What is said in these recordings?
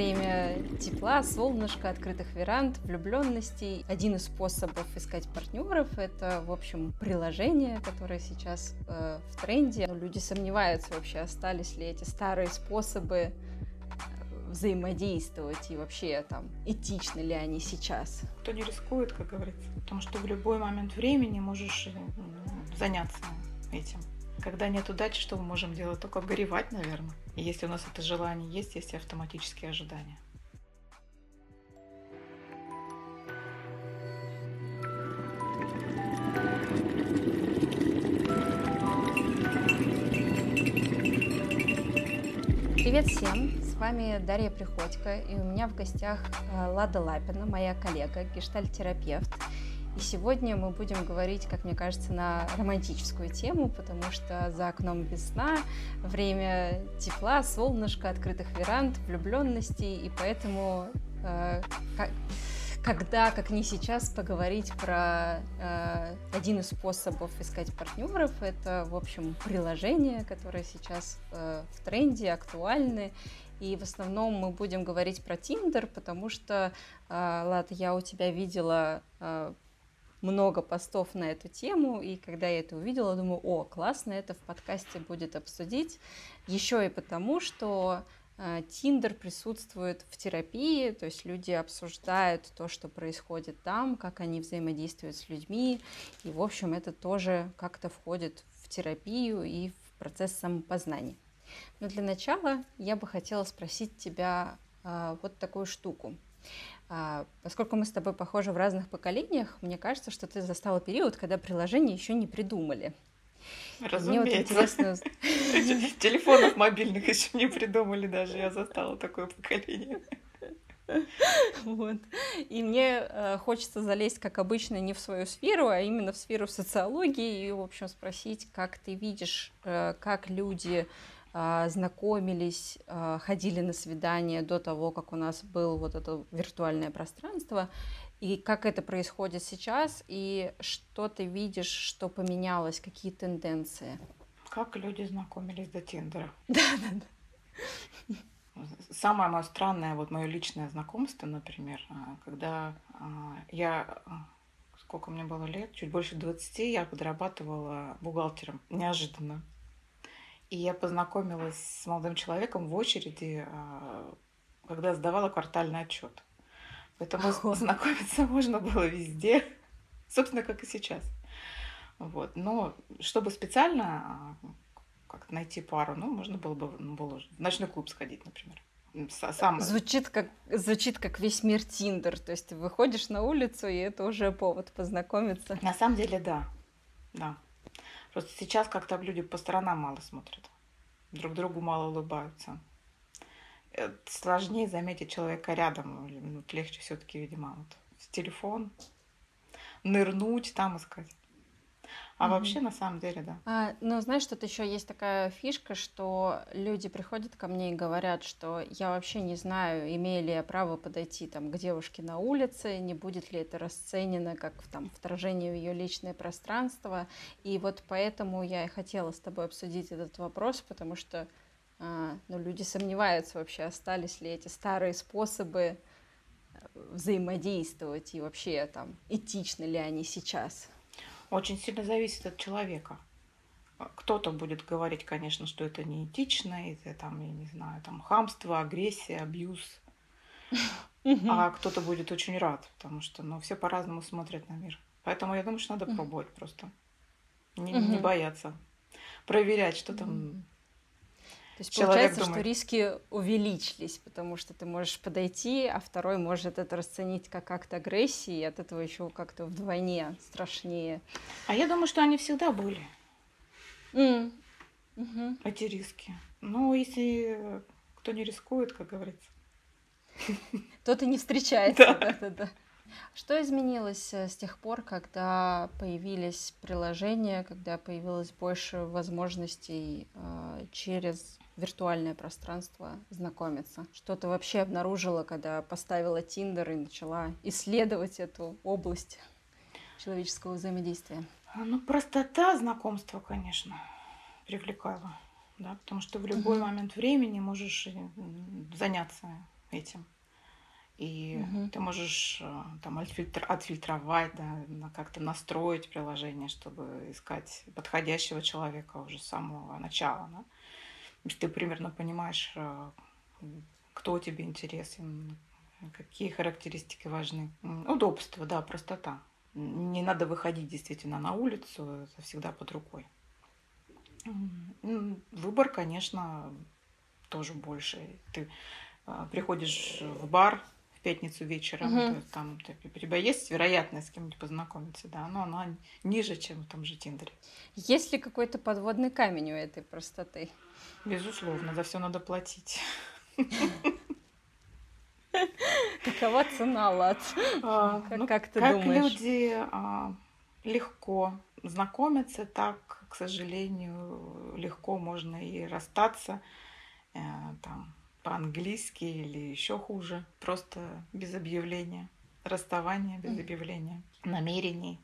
Время тепла, солнышка, открытых веранд, влюбленностей. Один из способов искать партнеров – это, в общем, приложение, которое сейчас э, в тренде. Но люди сомневаются вообще, остались ли эти старые способы э, взаимодействовать и вообще там этичны ли они сейчас. Кто не рискует, как говорится, потому что в любой момент времени можешь э, заняться этим. Когда нет удачи, что мы можем делать? Только горевать, наверное. И если у нас это желание есть, есть автоматические ожидания. Привет всем! С вами Дарья Приходько, и у меня в гостях э, Лада Лапина, моя коллега, гештальтерапевт. Сегодня мы будем говорить, как мне кажется, на романтическую тему, потому что за окном весна, время тепла, солнышко, открытых веранд, влюбленностей, и поэтому э, как, когда, как не сейчас, поговорить про э, один из способов искать партнеров. Это, в общем, приложение, которое сейчас э, в тренде, актуальны. И в основном мы будем говорить про Тиндер, потому что, э, Лад, я у тебя видела э, много постов на эту тему, и когда я это увидела, думаю, о, классно, это в подкасте будет обсудить. Еще и потому, что Тиндер присутствует в терапии, то есть люди обсуждают то, что происходит там, как они взаимодействуют с людьми, и, в общем, это тоже как-то входит в терапию и в процесс самопознания. Но для начала я бы хотела спросить тебя а, вот такую штуку. А, поскольку мы с тобой похожи в разных поколениях, мне кажется, что ты застала период, когда приложения еще не придумали. Разумеется. Мне вот интересно... Телефонов мобильных еще не придумали даже, я застала такое поколение. Вот. И мне э, хочется залезть, как обычно, не в свою сферу, а именно в сферу социологии и, в общем, спросить, как ты видишь, э, как люди знакомились, э, ходили на свидания до того, как у нас было вот это виртуальное пространство, и как это происходит сейчас, и что ты видишь, что поменялось, какие тенденции? Как люди знакомились до Тиндера? Да, да, да. Самое мое странное, вот мое личное знакомство, например, а, когда а, я, а, сколько мне было лет, чуть больше 20, я подрабатывала бухгалтером, неожиданно. И я познакомилась с молодым человеком в очереди, когда сдавала квартальный отчет. Поэтому знакомиться можно было везде, собственно, как и сейчас. Вот. Но чтобы специально а, как найти пару, ну, можно было бы ну, было в ночной клуб сходить, например. Сам... Звучит как, звучит как весь мир Тиндер, то есть ты выходишь на улицу, и это уже повод познакомиться. На самом деле, да, да. Просто сейчас как-то люди по сторонам мало смотрят, друг другу мало улыбаются. Э, сложнее заметить человека рядом. Ну, легче все-таки, видимо, вот в телефон нырнуть, там искать. А mm-hmm. вообще, на самом деле, да. А, ну, знаешь, тут еще есть такая фишка, что люди приходят ко мне и говорят, что я вообще не знаю, имею ли я право подойти там, к девушке на улице, не будет ли это расценено как там, вторжение в ее личное пространство. И вот поэтому я и хотела с тобой обсудить этот вопрос, потому что а, но люди сомневаются вообще, остались ли эти старые способы э, взаимодействовать и вообще там этичны ли они сейчас. Очень сильно зависит от человека. Кто-то будет говорить, конечно, что это не этично, это там, я не знаю, там хамство, агрессия, абьюз. А кто-то будет очень рад, потому что ну, все по-разному смотрят на мир. Поэтому я думаю, что надо пробовать просто. Не, не бояться. Проверять, что там то есть Человек получается, думает. что риски увеличились, потому что ты можешь подойти, а второй может это расценить как акт агрессии, и от этого еще как-то вдвойне страшнее. А я думаю, что они всегда были. Mm. Угу. Эти риски. Ну, если кто не рискует, как говорится. Тот и не встречается. Да. Да, да, Что изменилось э, с тех пор, когда появились приложения, когда появилось больше возможностей э, через виртуальное пространство знакомиться? Что ты вообще обнаружила, когда поставила Тиндер и начала исследовать эту область человеческого взаимодействия? А, ну, простота знакомства, конечно, привлекала, да, потому что в любой uh-huh. момент времени можешь заняться этим. И угу. ты можешь э, там отфильтр, отфильтровать, да, как-то настроить приложение, чтобы искать подходящего человека уже с самого начала. Да? Ты примерно понимаешь, э, кто тебе интересен, какие характеристики важны. Удобство, да, простота. Не надо выходить действительно на улицу, это всегда под рукой. Выбор, конечно, тоже больше. Ты э, приходишь в бар, в пятницу вечером, угу. то там у тебя есть вероятность с кем-нибудь познакомиться, да, но она ниже, чем в том же Тиндере. Есть ли какой-то подводный камень у этой простоты? Безусловно, за все надо платить. Какова цена, Лад? А, как, ну, как ты как думаешь? люди а, легко знакомятся, так, к сожалению, легко можно и расстаться. А, там, по-английски или еще хуже, просто без объявления. Расставание без объявления. Намерений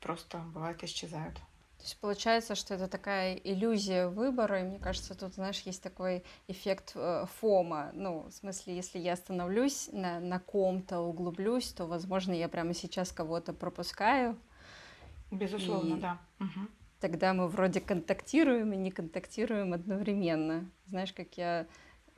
просто бывает исчезают. То есть получается, что это такая иллюзия выбора, и мне кажется, тут, знаешь, есть такой эффект э, фома. Ну, в смысле, если я остановлюсь на, на ком-то, углублюсь, то, возможно, я прямо сейчас кого-то пропускаю. Безусловно, и... да. Угу. Тогда мы вроде контактируем и не контактируем одновременно. Знаешь, как я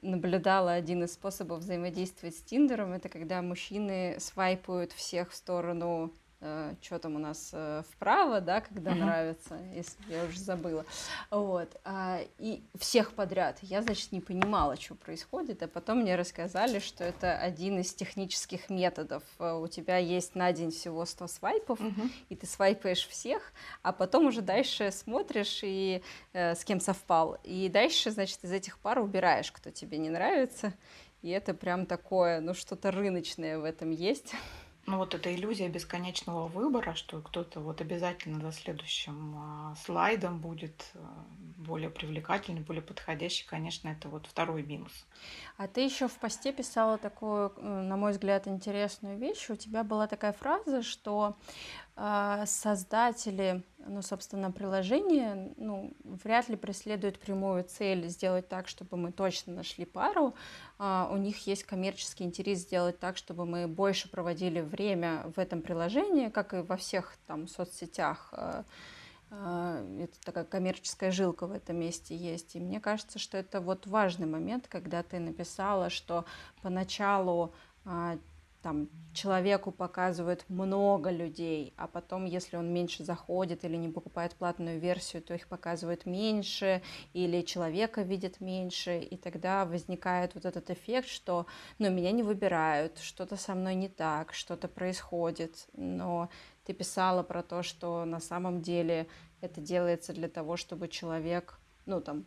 наблюдала один из способов взаимодействовать с Тиндером, это когда мужчины свайпают всех в сторону э, что там у нас э, вправо, да, когда uh-huh. нравится, если я уже забыла. Вот. А, и всех подряд. Я, значит, не понимала, что происходит, а потом мне рассказали, что это один из технических методов. Э, у тебя есть на день всего 100 свайпов, uh-huh. и ты свайпаешь всех, а потом уже дальше смотришь, и э, с кем совпал. И дальше, значит, из этих пар убираешь, кто тебе не нравится. И это прям такое, ну, что-то рыночное в этом есть. Ну вот эта иллюзия бесконечного выбора, что кто-то вот обязательно за следующим а, слайдом будет а, более привлекательный, более подходящий, конечно, это вот второй минус. А ты еще в посте писала такую, на мой взгляд, интересную вещь. У тебя была такая фраза, что э, создатели, ну, собственно, приложения, ну, вряд ли преследуют прямую цель сделать так, чтобы мы точно нашли пару. Э, у них есть коммерческий интерес сделать так, чтобы мы больше проводили время в этом приложении, как и во всех там соцсетях. Э, а, это такая коммерческая жилка в этом месте есть. И мне кажется, что это вот важный момент, когда ты написала, что поначалу а, там человеку показывают много людей, а потом, если он меньше заходит или не покупает платную версию, то их показывают меньше, или человека видят меньше, и тогда возникает вот этот эффект, что, ну, меня не выбирают, что-то со мной не так, что-то происходит, но ты писала про то, что на самом деле это делается для того, чтобы человек, ну, там,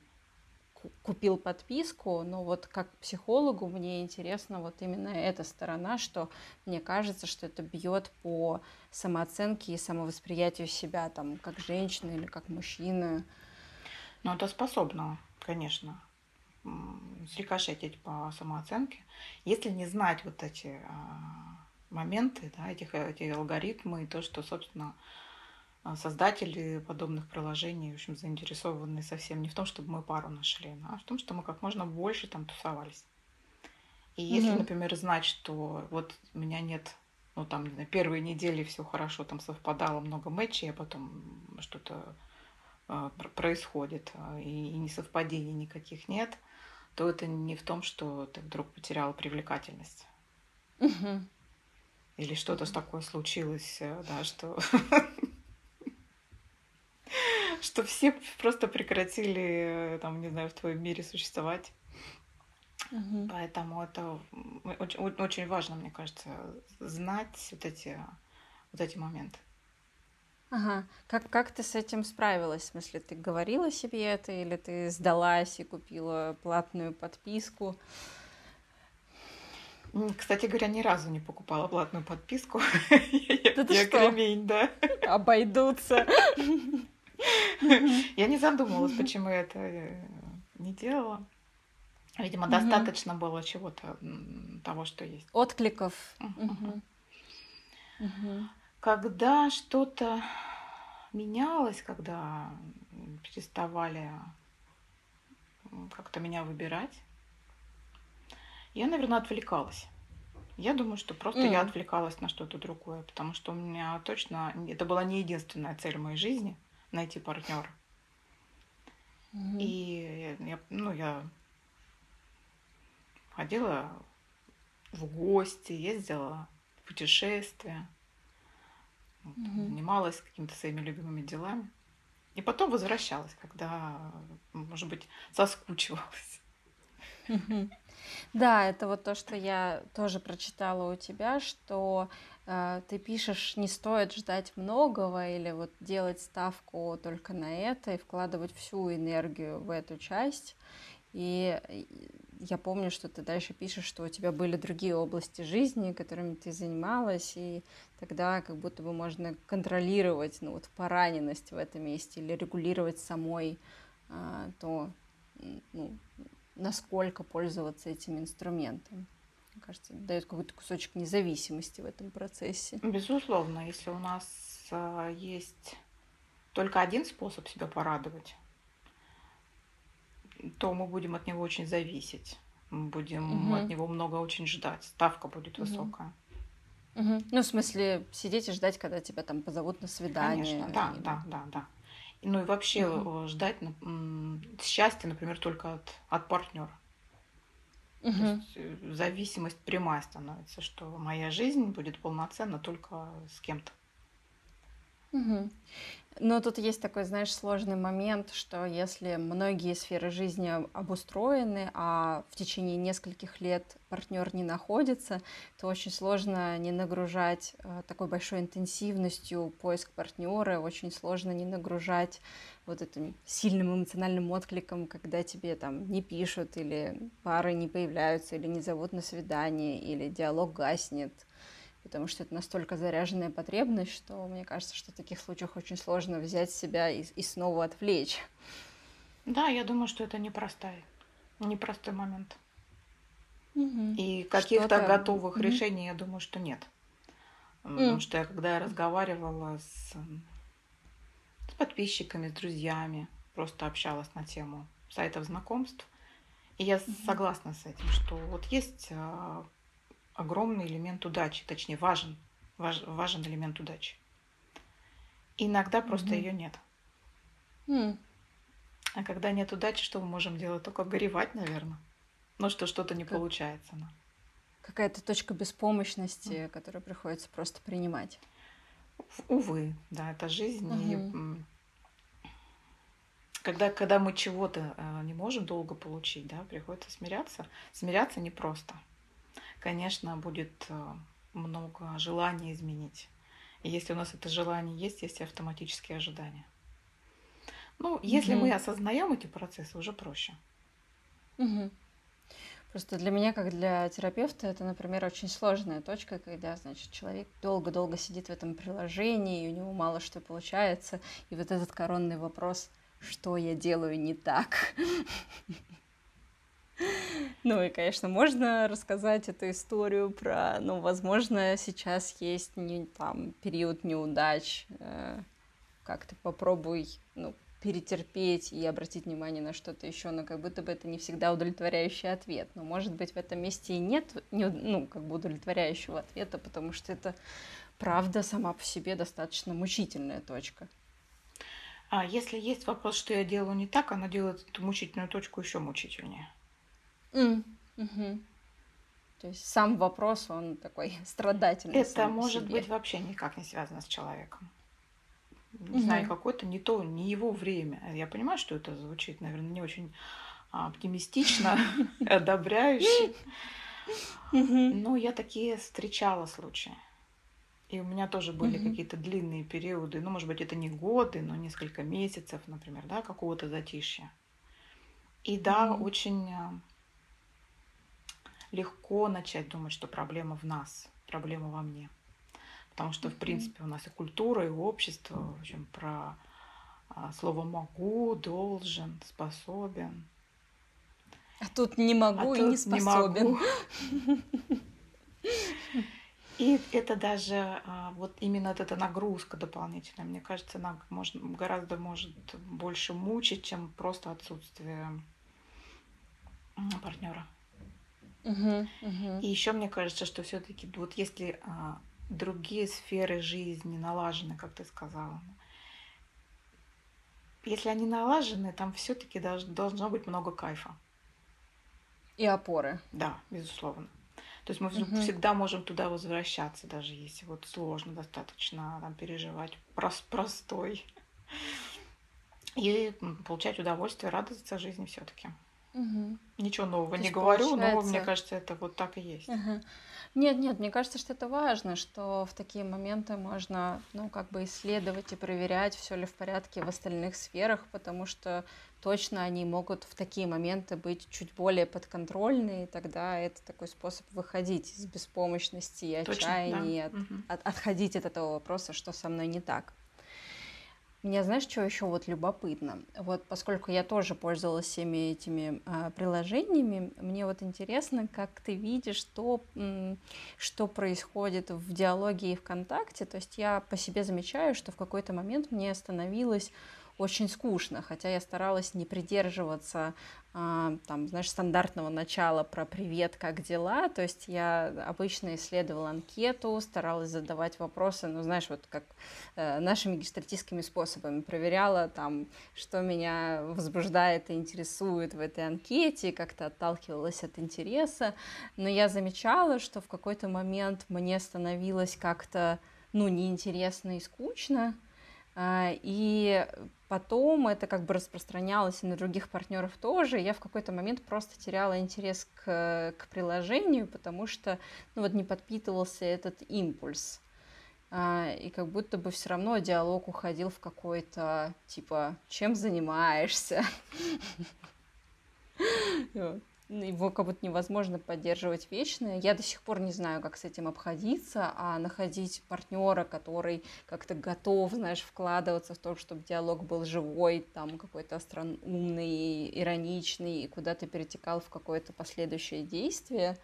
купил подписку, но вот как психологу мне интересно вот именно эта сторона, что мне кажется, что это бьет по самооценке и самовосприятию себя, там, как женщины или как мужчины. Ну, это способно, конечно, срикошетить по самооценке. Если не знать вот эти а, моменты, да, этих, эти алгоритмы, и то, что, собственно, создатели подобных приложений, в общем, заинтересованы совсем не в том, чтобы мы пару нашли, а в том, что мы как можно больше там тусовались. И если, mm-hmm. например, знать, что вот у меня нет, ну там, знаю, первые недели все хорошо, там совпадало много матчей, а потом что-то э, происходит, и, и несовпадений никаких нет, то это не в том, что ты вдруг потеряла привлекательность. Mm-hmm или что-то такое случилось, э, да, что что все просто прекратили, э, там, не знаю, в твоем мире существовать. Угу. Поэтому это очень, очень важно, мне кажется, знать вот эти, вот эти моменты. Ага. Как, как ты с этим справилась? В смысле, ты говорила себе это, или ты сдалась и купила платную подписку? Кстати говоря, ни разу не покупала платную подписку. Я кремень, да. Обойдутся. Я не задумывалась, почему я это э, не делала. Видимо, достаточно было чего-то того, что есть. Откликов. Когда что-то менялось, когда переставали как-то меня выбирать, Я, наверное, отвлекалась. Я думаю, что просто mm. я отвлекалась на что-то другое, потому что у меня точно это была не единственная цель моей жизни найти партнера. Mm-hmm. И я, ну, я ходила в гости, ездила в путешествия, mm-hmm. занималась какими-то своими любимыми делами. И потом возвращалась, когда, может быть, соскучивалась. Да, это вот то, что я тоже прочитала у тебя, что ты пишешь, не стоит ждать многого или вот делать ставку только на это и вкладывать всю энергию в эту часть. И я помню, что ты дальше пишешь, что у тебя были другие области жизни, которыми ты занималась, и тогда как будто бы можно контролировать ну, вот, пораненность в этом месте или регулировать самой а, то, ну, насколько пользоваться этим инструментом. Мне кажется, дает какой-то кусочек независимости в этом процессе. Безусловно, если у нас а, есть только один способ себя порадовать, то мы будем от него очень зависеть. Мы будем угу. от него много очень ждать. Ставка будет угу. высокая. Угу. Ну, в смысле, сидеть и ждать, когда тебя там позовут на свидание. Конечно, да, и... да, да, да. Ну и вообще угу. ждать счастья, например, только от, от партнера. Угу. То есть э, зависимость прямая становится, что моя жизнь будет полноценна только с кем-то. Угу. Но тут есть такой, знаешь, сложный момент, что если многие сферы жизни обустроены, а в течение нескольких лет партнер не находится, то очень сложно не нагружать э, такой большой интенсивностью поиск партнера, очень сложно не нагружать вот этим сильным эмоциональным откликом, когда тебе там не пишут, или пары не появляются, или не зовут на свидание, или диалог гаснет потому что это настолько заряженная потребность, что мне кажется, что в таких случаях очень сложно взять себя и, и снова отвлечь. Да, я думаю, что это непростой, непростой момент. Угу. И каких-то готовых угу. решений, я думаю, что нет. Потому что я, когда я разговаривала с, с подписчиками, с друзьями, просто общалась на тему сайтов знакомств, и я угу. согласна с этим, что вот есть а, огромный элемент удачи, точнее важен, важ, важен элемент удачи. Иногда просто mm-hmm. ее нет. Mm. А когда нет удачи, что мы можем делать? Только горевать, наверное. Ну, что что-то не как... получается. Но. Какая-то точка беспомощности, mm. которую приходится просто принимать. Увы, да, это жизнь. Mm-hmm. И когда, когда мы чего-то э, не можем долго получить, да, приходится смиряться. Смиряться непросто. просто конечно, будет э, много желания изменить. И если у нас это желание есть, есть автоматические ожидания. Ну, если угу. мы осознаем эти процессы, уже проще. Угу. Просто для меня, как для терапевта, это, например, очень сложная точка, когда, значит, человек долго-долго сидит в этом приложении, и у него мало что получается, и вот этот коронный вопрос, что я делаю не так. Ну и, конечно, можно рассказать эту историю про, ну, возможно, сейчас есть не, там период неудач, э, как-то попробуй, ну, перетерпеть и обратить внимание на что-то еще, но как будто бы это не всегда удовлетворяющий ответ. Но, может быть, в этом месте и нет, не, ну, как бы удовлетворяющего ответа, потому что это правда сама по себе достаточно мучительная точка. А если есть вопрос, что я делаю не так, она делает эту мучительную точку еще мучительнее. Mm. Угу. То есть сам вопрос, он такой страдательный. Это может себе. быть вообще никак не связано с человеком. Не угу. знаю, какое-то не то, не его время. Я понимаю, что это звучит, наверное, не очень оптимистично, одобряюще. Но я такие встречала случаи. И у меня тоже были какие-то длинные периоды, ну, может быть, это не годы, но несколько месяцев, например, да, какого-то затишья. И да, очень а, легко начать думать, что проблема в нас, проблема во мне. Потому что, в принципе, у нас и культура, и общество, в общем, про а, слово могу, должен, способен. А тут не могу а и не способен. Не могу. И это даже а, вот именно вот эта нагрузка дополнительная, мне кажется, она может, гораздо может больше мучить, чем просто отсутствие партнера. И еще мне кажется, что все-таки вот если а, другие сферы жизни налажены, как ты сказала, если они налажены, там все-таки должно быть много кайфа. И опоры. Да, безусловно. То есть мы Мгм. всегда можем туда возвращаться, даже если вот сложно достаточно там переживать прос- простой. И получать удовольствие, радоваться жизни все-таки. Мгм. Ничего нового не говорю, но мне получается кажется, это вот так и есть. Ага. Нет, нет, мне кажется, что это важно, что в такие моменты можно, ну, как бы исследовать и проверять, все ли в порядке в остальных сферах, потому что точно они могут в такие моменты быть чуть более подконтрольны, и тогда это такой способ выходить из беспомощности и Точно, да. отчаяния, от- Мгм. от- отходить от этого вопроса, что со мной не так. Мне, знаешь, что еще вот любопытно? Вот поскольку я тоже пользовалась всеми этими а, приложениями, мне вот интересно, как ты видишь, что, что происходит в диалоге и ВКонтакте. То есть я по себе замечаю, что в какой-то момент мне становилось очень скучно, хотя я старалась не придерживаться а, там, знаешь, стандартного начала про привет, как дела. То есть я обычно исследовала анкету, старалась задавать вопросы, ну, знаешь, вот как э, нашими гештальтистскими способами. Проверяла там, что меня возбуждает и интересует в этой анкете, как-то отталкивалась от интереса. Но я замечала, что в какой-то момент мне становилось как-то, ну, неинтересно и скучно. А, И потом это как бы распространялось и на других партнеров тоже. Я в какой-то момент просто теряла интерес к, к приложению, потому что ну, вот не подпитывался этот импульс. А, И как будто бы все равно диалог уходил в какой-то типа «чем занимаешься?». Его как будто невозможно поддерживать вечно. Я до сих пор не знаю, как с этим обходиться, а находить партнера, который как-то готов, знаешь, вкладываться в то, чтобы диалог был живой, там какой-то остроумный, ироничный, и куда-то перетекал в какое-то последующее действие.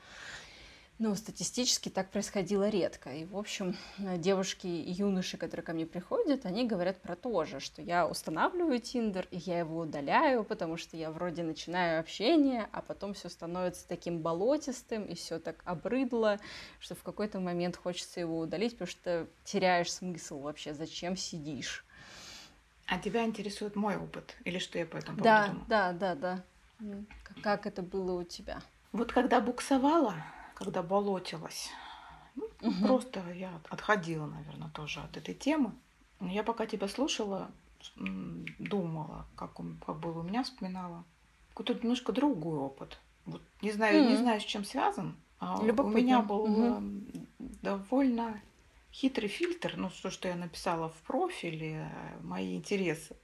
Ну, статистически так происходило редко. И, в общем, девушки и юноши, которые ко мне приходят, они говорят про то же, что я устанавливаю Тиндер, и я его удаляю, потому что я вроде начинаю общение, а потом все становится таким болотистым, и все так обрыдло, что в какой-то момент хочется его удалить, потому что теряешь смысл вообще, зачем сидишь. А тебя интересует мой опыт? Или что я по этому поводу Да, думаю? да, да, да. Как это было у тебя? Вот когда буксовала, когда болотилась, ну, Мгм. просто я отходила, наверное, тоже от этой темы. Но я пока тебя слушала, думала, как, он, как было у меня, вспоминала. Какой-то немножко другой опыт. Вот не знаю, не М. знаю, с чем связан. а у Любопытно. меня был э, довольно хитрый фильтр, ну, то, что я написала в профиле, мои интересы.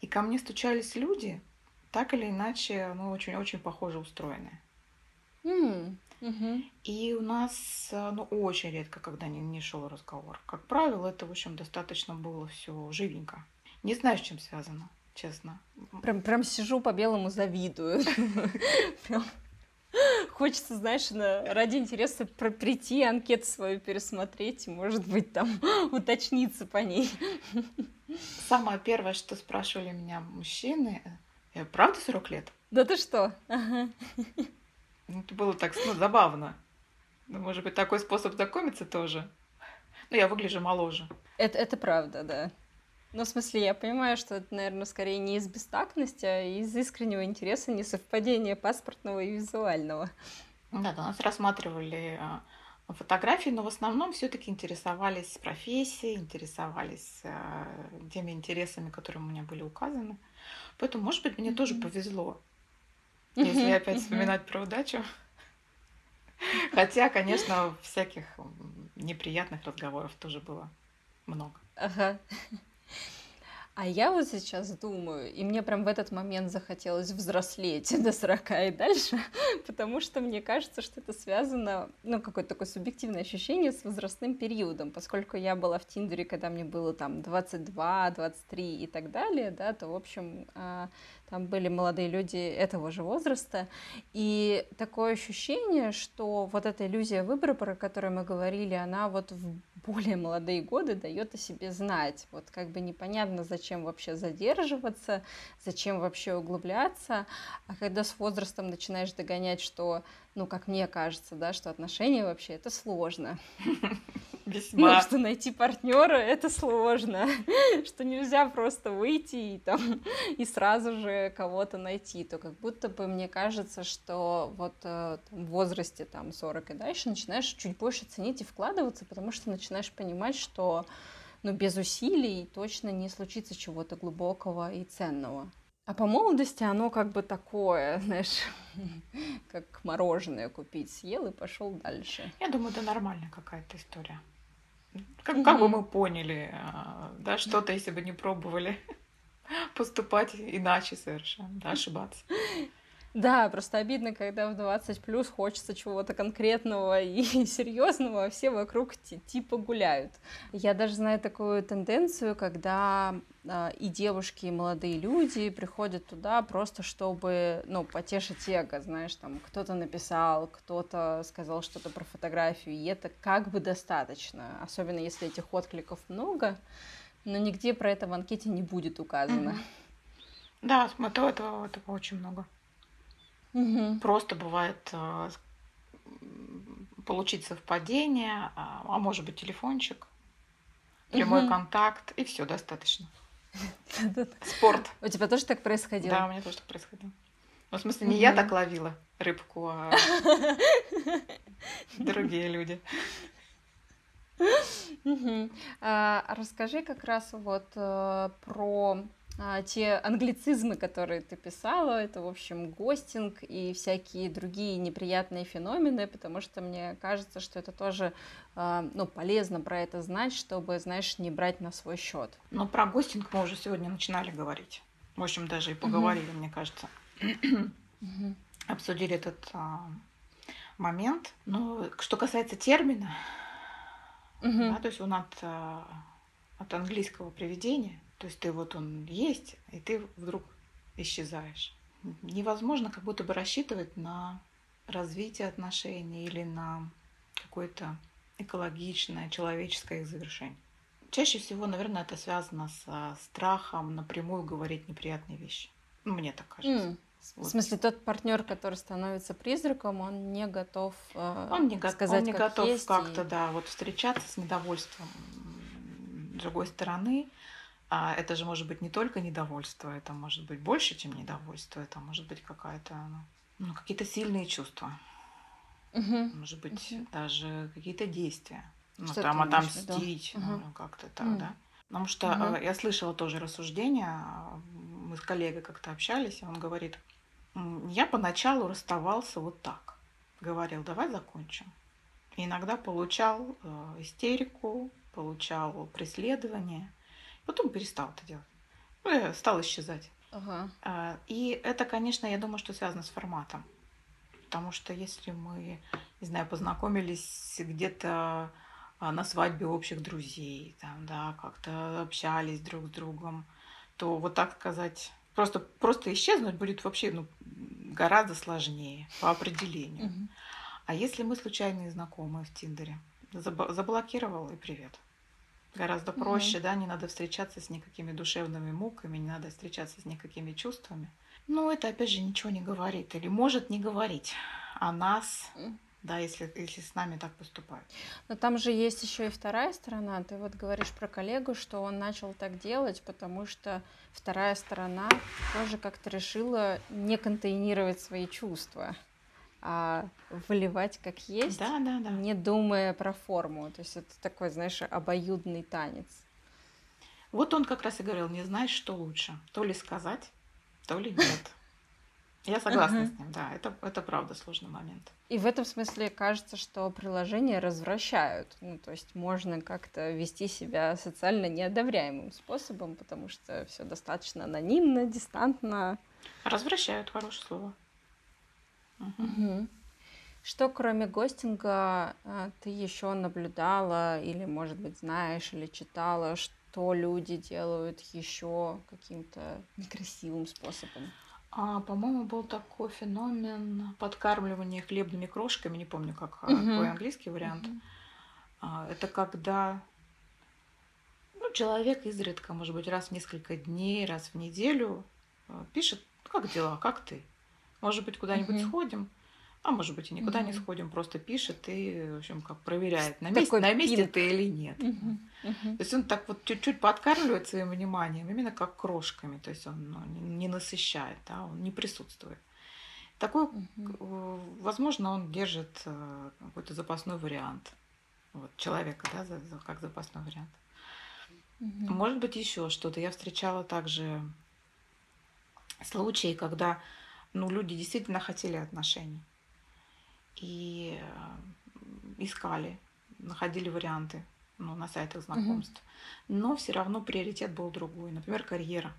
И ко мне стучались люди, так или иначе, ну, очень-очень похоже устроенные. М, мгм. И у нас, э, ну, очень редко, когда не, не шел разговор. Как правило, это, в общем, достаточно было все живенько. Не знаю, с чем связано, честно. Прям, прям сижу по белому завидую. Хочется, знаешь, на- ради интереса про- прийти, анкету свою пересмотреть, и, может быть, там уточниться по ней. Самое первое, что спрашивали меня мужчины, э, правда 40 лет? Да ты что? Ага. Ну, это было так ну, забавно. Ну, может быть, такой способ знакомиться тоже. Ну, я выгляжу моложе. Это, это правда, да. Ну, в смысле, я понимаю, что это, наверное, скорее не из бестактности, а из искреннего интереса, несовпадения паспортного и визуального. Да, да, нас рассматривали а, фотографии, но в основном все-таки интересовались профессией, интересовались а, теми интересами, которые у меня были указаны. Поэтому, может быть, мне тоже Мгм. повезло, если опять вспоминать про удачу. Хотя, конечно, всяких неприятных разговоров тоже было много. Ага. А я вот сейчас думаю, и мне прям в этот момент захотелось взрослеть до 40 и дальше, потому что мне кажется, что это связано, ну, какое-то такое субъективное ощущение с возрастным периодом, поскольку я была в Тиндере, когда мне было там 22, 23 и так далее, да, то, в общем, а, там были молодые люди этого же возраста, и такое ощущение, что вот эта иллюзия выбора, про которую мы говорили, она вот в более молодые годы дает о себе знать. Вот как бы непонятно, зачем вообще задерживаться, зачем вообще углубляться, а когда с возрастом начинаешь догонять, что, ну, как мне кажется, да, что отношения вообще это сложно. Весьма. Ну, что найти партнера это сложно, что нельзя просто выйти и там и сразу же кого-то найти, то как будто бы мне кажется, что вот э, там, в возрасте там 40 и дальше начинаешь чуть больше ценить и вкладываться, потому что начинаешь понимать, что ну, без усилий точно не случится чего-то глубокого и ценного. А по молодости оно как бы такое, знаешь, как мороженое купить, съел и пошел дальше. Я думаю, это нормальная какая-то история. Как, как бы мы поняли, а, да, что-то, если бы не пробовали поступать иначе совершенно, да, ошибаться. Да, просто обидно, когда в 20 плюс хочется чего-то конкретного и серьезного, а все вокруг типа гуляют. Я даже знаю такую тенденцию, когда э, и девушки, и молодые люди приходят туда просто чтобы, ну, потешить эго, знаешь, там кто-то написал, кто-то сказал что-то про фотографию, и это как бы достаточно, особенно если этих откликов много, но нигде про это в анкете не будет указано. Да, этого, этого, этого очень много. Угу. Просто бывает э, получить совпадение, а, а может быть телефончик, прямой угу. контакт, и все достаточно. Спорт. У тебя тоже так происходило? Да, у меня тоже так происходило. Ну, в смысле, не я так ловила рыбку, а другие люди. А, расскажи как раз вот э, про а, те англицизмы, которые ты писала, это, в общем, гостинг и всякие другие неприятные феномены, потому что мне кажется, что это тоже а, ну, полезно про это знать, чтобы, знаешь, не брать на свой счет. Ну, про гостинг мы уже сегодня начинали говорить. В общем, даже и поговорили, угу. мне кажется. Угу. Обсудили этот а, момент. Но что касается термина, угу. да, то есть он от, а, от английского приведения, то есть ты вот он есть, и ты вдруг исчезаешь. Невозможно как будто бы рассчитывать на развитие отношений или на какое-то экологичное, человеческое их завершение. Чаще всего, наверное, это связано со страхом напрямую говорить неприятные вещи. Ну, мне так кажется. Mm. Вот. В смысле, тот партнер, который становится призраком, он не готов э, он не сказать, он не как готов есть как-то, и... да, вот встречаться с недовольством другой стороны, а это же может быть не только недовольство, это может быть больше, чем недовольство, это может быть какая-то, ну, ну какие-то сильные чувства. Угу. Может быть, угу. даже какие-то действия. Ну, что там отомстить, угу. ну, как-то так, угу. да. Потому что угу. я слышала тоже рассуждения, мы с коллегой как-то общались, и он говорит, я поначалу расставался вот так. Говорил, давай закончим. И иногда получал э, истерику, получал преследование – Потом перестал это делать. Ну, стал исчезать. Ага. А, и это, конечно, я думаю, что связано с форматом. Потому что если мы, не знаю, познакомились где-то а, на свадьбе общих друзей, там, да, как-то общались друг с другом, то вот так сказать, просто, просто исчезнуть будет вообще ну, гораздо сложнее по определению. Угу. А если мы случайные знакомые в Тиндере, заблокировал и привет. Гораздо проще, угу. да, не надо встречаться с никакими душевными муками, не надо встречаться с никакими чувствами. Но это, опять же, ничего не говорит или может не говорить о нас, да, если, если с нами так поступают. Но там же есть еще и вторая сторона. Ты вот говоришь про коллегу, что он начал так делать, потому что вторая сторона тоже как-то решила не контейнировать свои чувства а выливать как есть, да, да, да. не думая про форму. То есть это такой, знаешь, обоюдный танец. Вот он как раз и говорил, не знаешь, что лучше, то ли сказать, то ли нет. Я согласна с ним, да, это, это правда сложный момент. И в этом смысле кажется, что приложения развращают. Ну, то есть можно как-то вести себя социально неодобряемым способом, потому что все достаточно анонимно, дистантно. Развращают, хорошее слово. Угу. Что кроме гостинга э, ты еще наблюдала или, может быть, знаешь или читала, что люди делают еще каким-то некрасивым способом? А, по-моему, был такой феномен подкармливания хлебными крошками, не помню, как угу. какой английский вариант. Угу. А, это когда ну, человек изредка, может быть, раз в несколько дней, раз в неделю а, пишет, как дела, как ты? Может быть, куда-нибудь угу. сходим? А может быть, и никуда угу. не сходим, просто пишет и, в общем, как проверяет, на месте, на месте ты или нет. Угу. Угу. То есть он так вот чуть-чуть подкармливает своим вниманием, именно как крошками. То есть он ну, не насыщает, да, он не присутствует. Такой, угу. возможно, он держит э, какой-то запасной вариант. Вот, человека, да, за, за, как запасной вариант. Угу. Может быть, еще что-то. Я встречала также случаи, когда ну, люди действительно хотели отношений и э, искали, находили варианты ну, на сайтах знакомств. Угу. Но все равно приоритет был другой, например, карьера.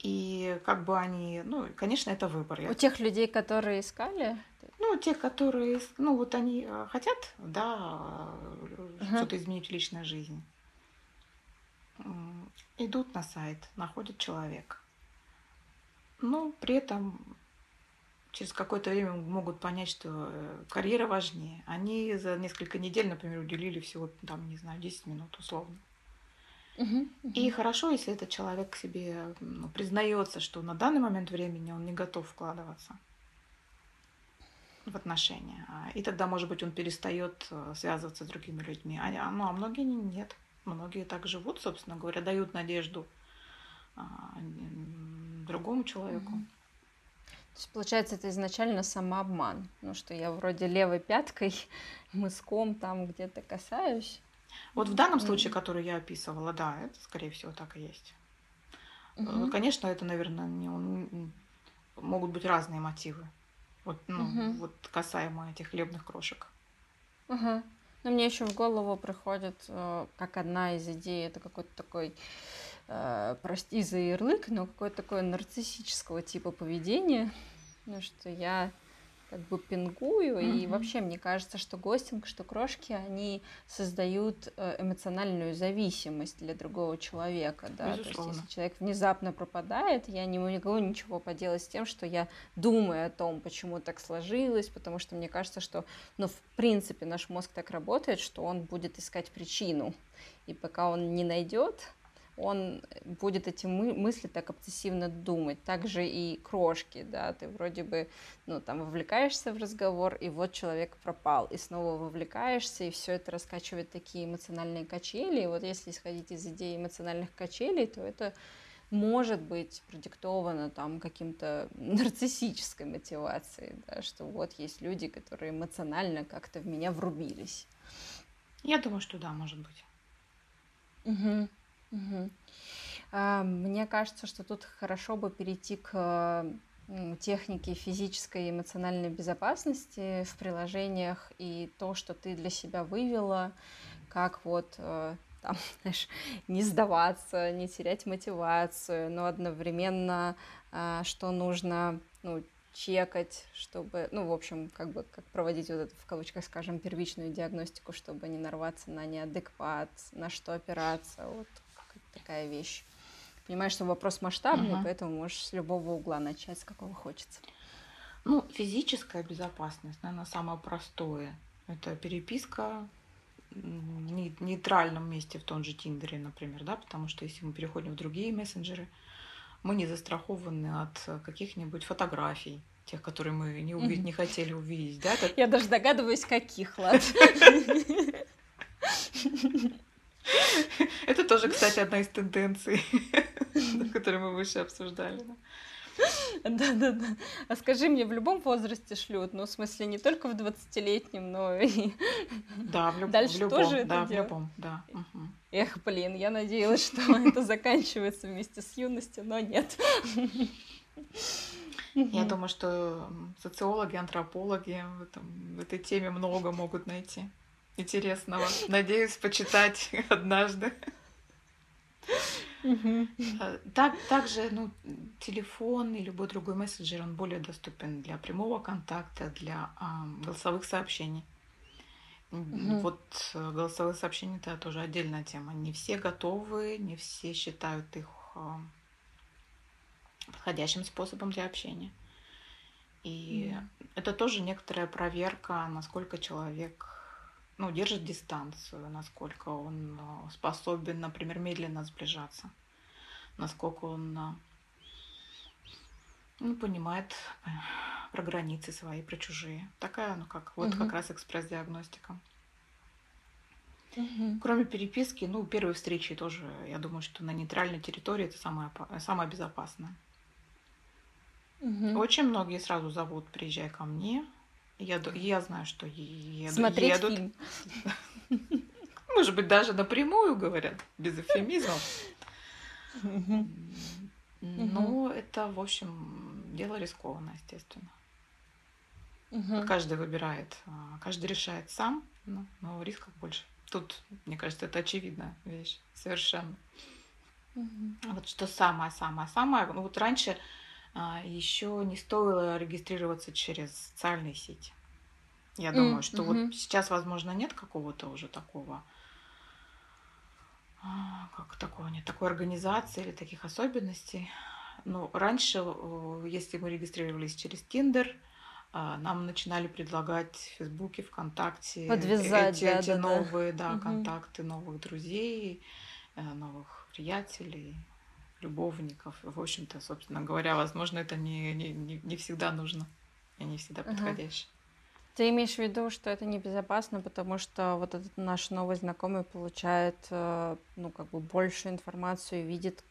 И как бы они, ну, конечно, это выбор. У тех людей, которые искали? Ну, те, которые, ну, вот они э, хотят, да, угу. что-то изменить в личной жизни. Идут на сайт, находят человека. Но при этом через какое-то время могут понять, что э, карьера важнее. Они за несколько недель, например, уделили всего, там, не знаю, 10 минут условно. И хорошо, если этот человек к себе ну, признается, что на данный момент времени он не готов вкладываться в отношения. А, и тогда, может быть, он перестает э, связываться с другими людьми. А, а, ну, а многие нет. Многие так живут, собственно говоря, дают надежду другому человеку. То есть, получается, это изначально самообман. Ну, что я вроде левой пяткой, мыском там где-то касаюсь. Вот в данном случае, который я описывала, да, это, скорее всего, так и есть. Угу. Конечно, это, наверное, не, могут быть разные мотивы. Вот, ну, угу. вот касаемо этих хлебных крошек. Угу. Но мне еще в голову приходит, э, как одна из идей, это какой-то такой прости за ярлык, но какое-то такое нарциссического типа поведения, ну, что я как бы пингую, mm-hmm. и вообще мне кажется, что гостинг, что крошки, они создают э, эмоциональную зависимость для другого человека, да, Безусловно. то есть если человек внезапно пропадает, я не могу ничего поделать с тем, что я думаю о том, почему так сложилось, потому что мне кажется, что, ну, в принципе, наш мозг так работает, что он будет искать причину, и пока он не найдет, он будет эти мы мысли так обсессивно думать. Также и крошки, да, ты вроде бы, ну, там, вовлекаешься в разговор, и вот человек пропал, и снова вовлекаешься, и все это раскачивает такие эмоциональные качели. И вот если исходить из идеи эмоциональных качелей, то это может быть продиктовано там каким-то нарциссической мотивацией, да, что вот есть люди, которые эмоционально как-то в меня врубились. Я думаю, что да, может быть. Угу. Мгм. А, Мне кажется, что тут хорошо бы перейти к технике физической и эмоциональной безопасности в приложениях и то, что ты для себя вывела, как вот э, там, знаешь, не сдаваться, не терять мотивацию, но одновременно, а, что нужно, ну, чекать, чтобы, ну, в общем, как бы, как проводить вот эту, в кавычках, скажем, первичную диагностику, чтобы не нарваться на неадекват, на что опираться, вот такая вещь. Понимаешь, что вопрос масштабный, угу. поэтому можешь с любого угла начать, с какого хочется. Ну, физическая безопасность, наверное, самое простое. Это переписка в нейтральном месте в том же Тиндере, например, да, потому что если мы переходим в другие мессенджеры, мы не застрахованы от каких-нибудь фотографий, тех, которые мы не, увидеть, не хотели увидеть, да? Это... Я даже догадываюсь, каких, ладно. Это тоже, кстати, одна из тенденций, которые мы выше обсуждали. Да, да, да. А скажи мне, в любом возрасте шлют? Ну, в смысле, не только в 20-летнем, но и да, в люб... дальше в любом, тоже да, это в любом, да. Угу. Эх, блин, я надеялась, что это заканчивается вместе с юностью, но нет. Я думаю, что социологи, антропологи в, этом, в этой теме много могут найти интересного. Надеюсь, почитать однажды. А, так, также ну, телефон и любой другой мессенджер, он более доступен для прямого контакта, для а, голосовых сообщений. Угу. Вот э, голосовые сообщения это тоже отдельная тема. Не все готовы, не все считают их а, подходящим способом для общения. И mm. это тоже некоторая проверка, насколько человек ну, держит дистанцию, насколько он э, способен, например, медленно сближаться, насколько он э, ну, понимает э, про границы свои, про чужие. Такая, ну, как вот угу. как раз экспресс-диагностика. Угу. Кроме переписки, ну, первые встречи тоже, я думаю, что на нейтральной территории это самое, самое безопасное. Угу. Очень многие сразу зовут, приезжай ко мне, я, я знаю, что еду, Смотреть едут. Фильм. Может быть, даже напрямую говорят, без эфемизмов. Но это, в общем, дело рискованное, естественно. Каждый выбирает, а, каждый решает сам, но, но рисков больше. Тут, мне кажется, это очевидная вещь, совершенно. Вот что самое-самое-самое. Ну, вот раньше еще не стоило регистрироваться через социальные сети. Я думаю, mm-hmm. что вот сейчас, возможно, нет какого-то уже такого, а, как такого, нет такой организации или таких особенностей. Но раньше, если мы регистрировались через Тиндер, а, нам начинали предлагать в Фейсбуке, ВКонтакте Подвязать, эти, да, эти да, новые да. Да, контакты новых друзей, э, новых приятелей любовников. В общем-то, собственно говоря, возможно, это не, не, не всегда нужно и не всегда подходящее. Ты имеешь в виду, что это небезопасно, потому что вот этот наш новый знакомый получает, э, ну, как бы больше информацию, видит,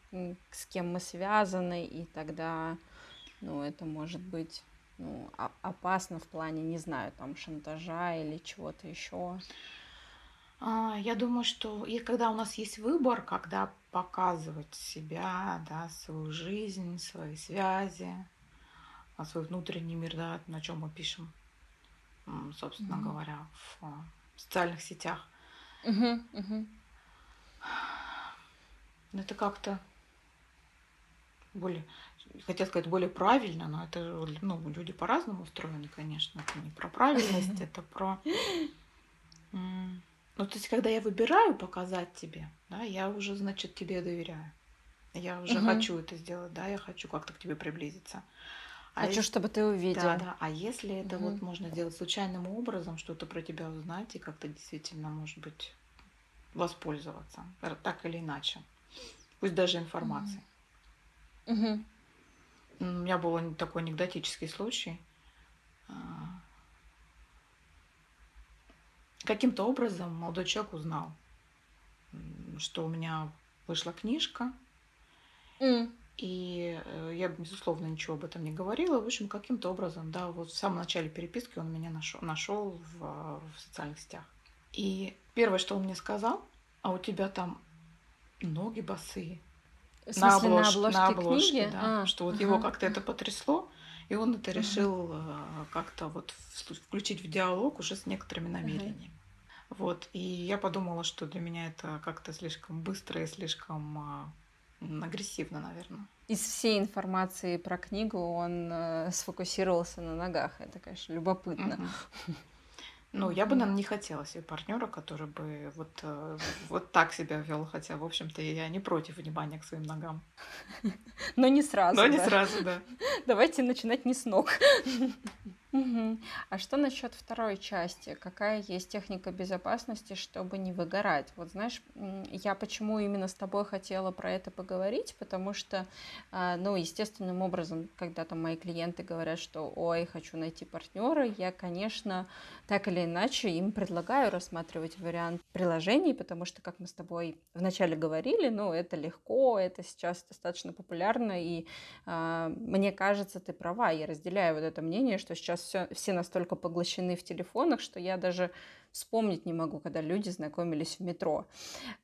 с кем мы связаны, и тогда, ну, это может быть, ну, опасно в плане, не знаю, там, шантажа или чего-то еще. А, я думаю, что и когда у нас есть выбор, когда показывать себя, да, свою жизнь, свои связи, а свой внутренний мир, да, на чем мы пишем, собственно mm-hmm. говоря, в, в социальных сетях. Mm-hmm. Mm-hmm. Это как-то более, хотел сказать, более правильно, но это ну, люди по-разному устроены, конечно. Это не про правильность, это про ну, то есть, когда я выбираю показать тебе, да, я уже, значит, тебе доверяю. Я уже угу. хочу это сделать, да, я хочу как-то к тебе приблизиться. А хочу, если... чтобы ты увидел. Да, да. А если это угу. вот можно сделать случайным образом, что-то про тебя узнать и как-то действительно, может быть, воспользоваться, так или иначе, пусть даже информацией. Угу. У меня был такой анекдотический случай. А, Каким-то образом молодой человек узнал, что у меня вышла книжка, mm. и э, я, безусловно, ничего об этом не говорила. В общем, каким-то образом, да, вот в самом начале переписки он меня нашел, нашел в, в социальных сетях. И первое, что он мне сказал, а у тебя там ноги босые. В смысле, на, обложке, на обложке, на обложке книги? да. А, что вот ага. его как-то это потрясло, и он это решил ага. как-то вот включить в диалог уже с некоторыми намерениями. Вот. И я подумала, что для меня это как-то слишком быстро и слишком а, агрессивно, наверное. Из всей информации про книгу он э, сфокусировался на ногах. Это, конечно, любопытно. Ну, я бы, наверное, не хотела себе партнера, который бы вот, э, вот так себя вел, хотя, в общем-то, я не против внимания к своим ногам. Но не сразу. Но да. не сразу, да. Давайте начинать не с ног. Угу. А что насчет второй части? Какая есть техника безопасности, чтобы не выгорать? Вот знаешь, я почему именно с тобой хотела про это поговорить, потому что, а, ну, естественным образом, когда там мои клиенты говорят, что, ой, хочу найти партнера, я, конечно, так или иначе им предлагаю рассматривать вариант приложений, потому что, как мы с тобой вначале говорили, ну, это легко, это сейчас достаточно популярно, и э, мне кажется, ты права, я разделяю вот это мнение, что сейчас все, все настолько поглощены в телефонах, что я даже вспомнить не могу, когда люди знакомились в метро.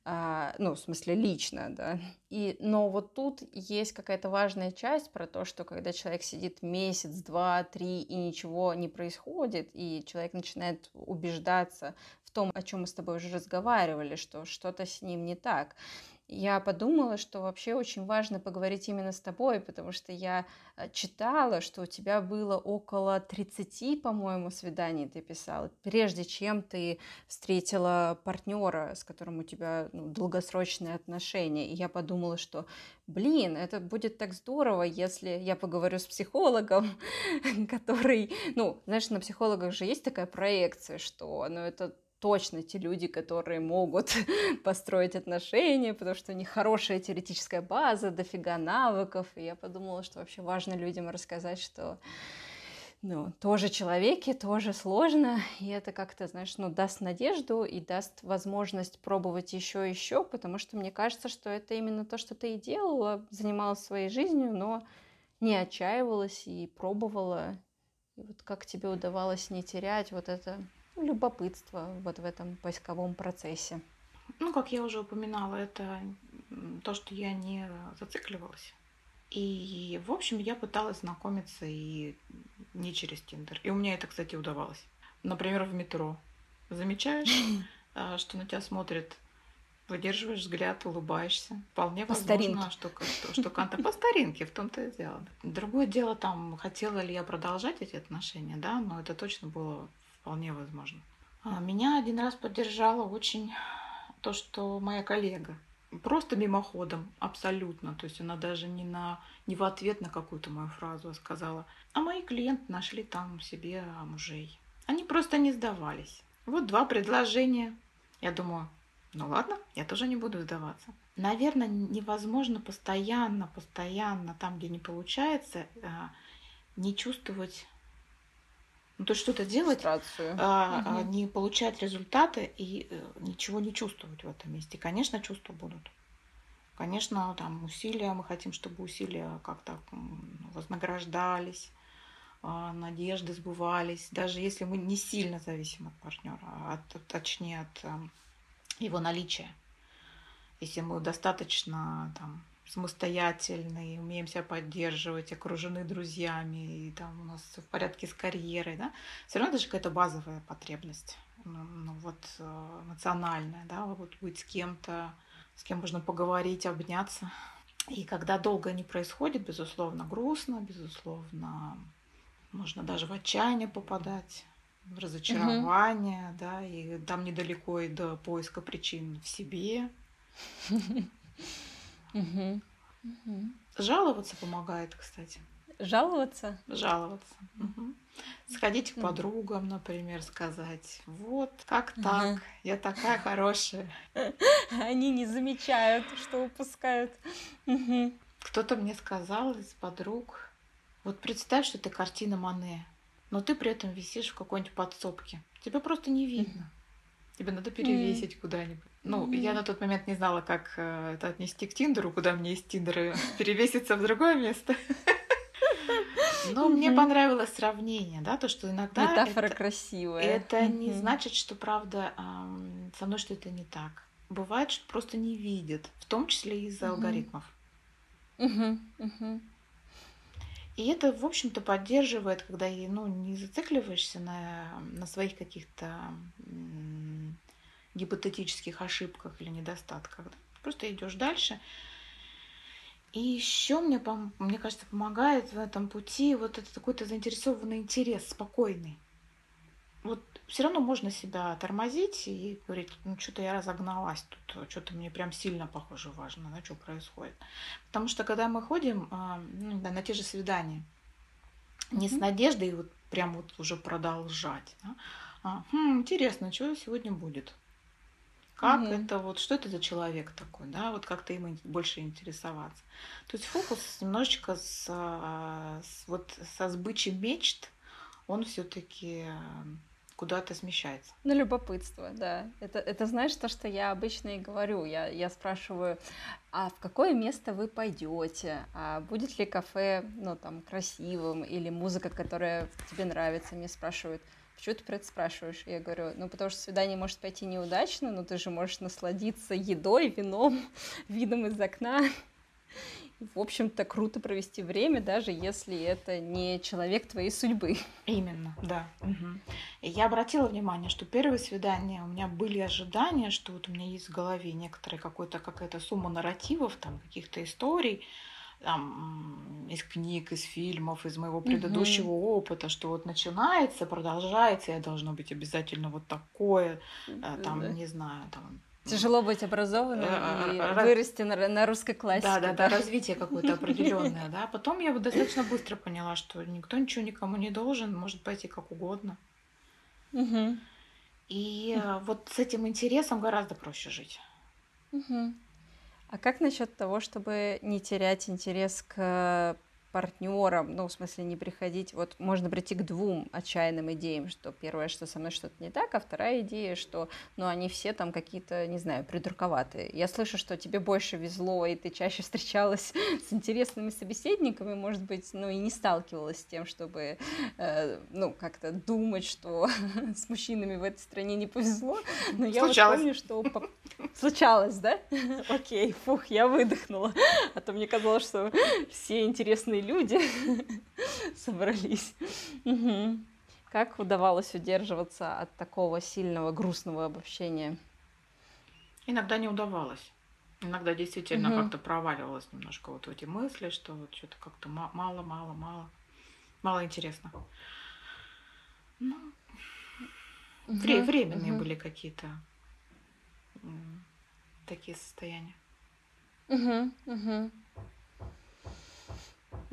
А, ну, в смысле, лично, да. И, но вот тут есть какая-то важная часть про то, что когда человек сидит месяц, два, три, и ничего не происходит, и человек начинает убеждаться в том, о чем мы с тобой уже разговаривали, что что-то с ним не так. Я подумала, что вообще очень важно поговорить именно с тобой, потому что я э, читала, что у тебя было около 30, по-моему, свиданий ты писала, прежде чем ты встретила партнера, с которым у тебя ну, долгосрочные отношения. И я подумала, что, блин, это будет так здорово, если я поговорю с психологом, который, ну, знаешь, на психологах же есть такая проекция, что, ну, это точно те люди, которые могут построить отношения, потому что у них хорошая теоретическая база, дофига навыков. И я подумала, что вообще важно людям рассказать, что ну, тоже человеки, тоже сложно, и это как-то, знаешь, ну, даст надежду и даст возможность пробовать еще и еще, потому что мне кажется, что это именно то, что ты и делала, занималась своей жизнью, но не отчаивалась и пробовала. И вот как тебе удавалось не терять вот это любопытство вот в этом поисковом процессе? Ну, как я уже упоминала, это то, что я не зацикливалась. И, в общем, я пыталась знакомиться и не через Тиндер. И у меня это, кстати, удавалось. Например, в метро. Замечаешь, а, что на тебя смотрят, выдерживаешь взгляд, улыбаешься. Вполне по возможно, что, что, что канта по старинке, в том-то и дело. Другое дело, там, хотела ли я продолжать эти отношения, да, но это точно было вполне возможно. А, меня один раз поддержала очень то, что моя коллега просто мимоходом, абсолютно. То есть она даже не, на, не в ответ на какую-то мою фразу а сказала. А мои клиенты нашли там себе мужей. Они просто не сдавались. Вот два предложения. Я думаю, ну ладно, я тоже не буду сдаваться. Наверное, невозможно постоянно, постоянно там, где не получается, а, не чувствовать ну, то есть что-то делать, а, угу. не получать результаты и э, ничего не чувствовать в этом месте. Конечно, чувства будут. Конечно, там усилия, мы хотим, чтобы усилия как-то вознаграждались, а, надежды сбывались, даже если мы не сильно зависим от партнера, а от, точнее от эм, его наличия. Если мы достаточно там, самостоятельные, умеем себя поддерживать, окружены друзьями, и там у нас все в порядке с карьерой, да, все равно это же какая-то базовая потребность, ну, ну вот э, эмоциональная, да, вот быть с кем-то, с кем можно поговорить, обняться. И когда долго не происходит, безусловно, грустно, безусловно, можно даже в отчаяние попадать, в разочарование, угу. да, и там недалеко и до поиска причин в себе. Угу. Угу. Жаловаться помогает, кстати. Жаловаться? Жаловаться. Угу. Сходить к подругам, например, сказать, вот как так, угу. я такая хорошая. Они не замечают, что упускают. Угу. Кто-то мне сказал из подруг, вот представь, что ты картина Мане, но ты при этом висишь в какой-нибудь подсобке. Тебя просто не видно. Тебе надо перевесить куда-нибудь. Ну, mm. я на тот момент не знала, как э, это отнести к Тиндеру, куда мне из Тиндера перевеситься в другое место. Но мне понравилось сравнение, да, то, что иногда... Метафора это, красивая. Это не значит, что правда со мной что-то не так. Бывает, что просто не видят, в том числе из-за алгоритмов. И это, в общем-то, поддерживает, когда ну, не зацикливаешься на, на своих каких-то гипотетических ошибках или недостатках. Да? Просто идешь дальше. И еще мне, мне кажется, помогает в этом пути вот этот какой-то заинтересованный интерес, спокойный. Вот все равно можно себя тормозить и говорить, ну что-то я разогналась тут, что-то мне прям сильно, похоже, важно, да, что происходит. Потому что когда мы ходим а, ну, да, на те же свидания, не с надеждой вот прям вот уже продолжать, да, а, хм, интересно, что сегодня будет. Как угу. это вот, что это за человек такой, да, вот как-то им больше интересоваться. То есть фокус немножечко с, а, с вот со сбычей мечт, он все-таки куда-то смещается. На любопытство, да. Это, это знаешь то, что я обычно и говорю. Я, я спрашиваю, а в какое место вы пойдете? А будет ли кафе, ну, там, красивым? Или музыка, которая тебе нравится? Мне спрашивают, почему ты про это спрашиваешь? Я говорю, ну, потому что свидание может пойти неудачно, но ты же можешь насладиться едой, вином, видом из окна. в общем-то, круто провести время, даже если это не человек твоей судьбы. Именно, да. Угу. Я обратила внимание, что первое свидание у меня были ожидания, что вот у меня есть в голове некоторая какой-то какая-то сумма нарративов, там каких-то историй, там, из книг, из фильмов, из моего предыдущего угу. опыта, что вот начинается, продолжается, я должно быть обязательно вот такое, э, там, да. не знаю, там, Тяжело быть образованным э, и Раз... вырасти на, на русской классике. Да, да, да, развитие какое-то определенное, да. Потом я вот достаточно быстро поняла, что никто ничего никому не должен, может пойти как угодно. И э, вот с этим интересом гораздо проще жить. А как насчет того, чтобы не терять интерес к партнерам, ну, в смысле, не приходить, вот можно прийти к двум отчаянным идеям, что первое, что со мной что-то не так, а вторая идея, что, ну, они все там какие-то, не знаю, придурковатые. Я слышу, что тебе больше везло, и ты чаще встречалась с интересными собеседниками, может быть, ну, и не сталкивалась с тем, чтобы, э, ну, как-то думать, что с мужчинами в этой стране не повезло, но я вот помню, что... Случалось, да? Окей, фух, я выдохнула, а то мне казалось, что все интересные люди собрались. Угу. Как удавалось удерживаться от такого сильного грустного обобщения? Иногда не удавалось. Иногда действительно угу. как-то проваливалось немножко вот эти мысли, что вот что-то как-то мало, мало, мало, мало интересно. Ну, угу. временные угу. были какие-то такие состояния. Угу, угу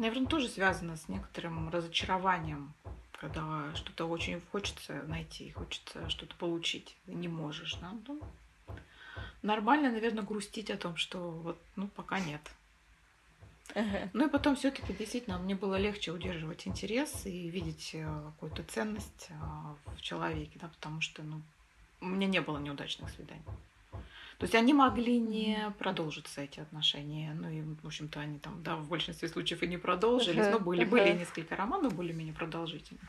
наверное, тоже связано с некоторым разочарованием, когда что-то очень хочется найти, хочется что-то получить, не можешь. Да? Ну, нормально, наверное, грустить о том, что вот, ну, пока нет. Ну и потом все-таки действительно мне было легче удерживать интерес и видеть э, какую-то ценность э, в человеке, да, потому что ну, у меня не было неудачных свиданий. То есть они могли не продолжиться, эти отношения. Ну и, в общем-то, они там, да, в большинстве случаев и не продолжились. Uh-huh. Но были, uh-huh. были несколько романов более-менее продолжительных.